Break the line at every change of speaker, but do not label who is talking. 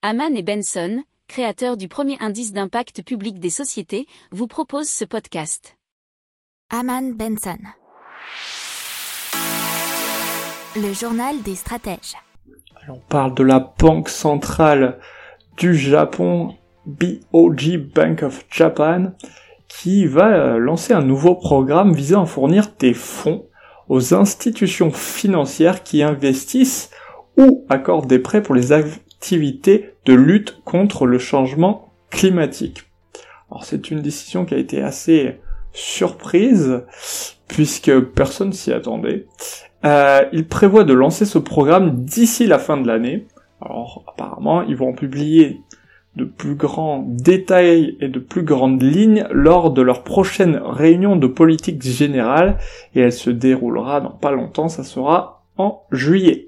Haman et Benson, créateurs du premier indice d'impact public des sociétés, vous proposent ce podcast.
Haman Benson. Le journal des stratèges.
On parle de la banque centrale du Japon, BOJ Bank of Japan, qui va euh, lancer un nouveau programme visant à fournir des fonds aux institutions financières qui investissent ou accordent des prêts pour les de lutte contre le changement climatique. Alors c'est une décision qui a été assez surprise puisque personne s'y attendait. Euh, il prévoit de lancer ce programme d'ici la fin de l'année. Alors apparemment ils vont publier de plus grands détails et de plus grandes lignes lors de leur prochaine réunion de politique générale et elle se déroulera dans pas longtemps, ça sera en juillet.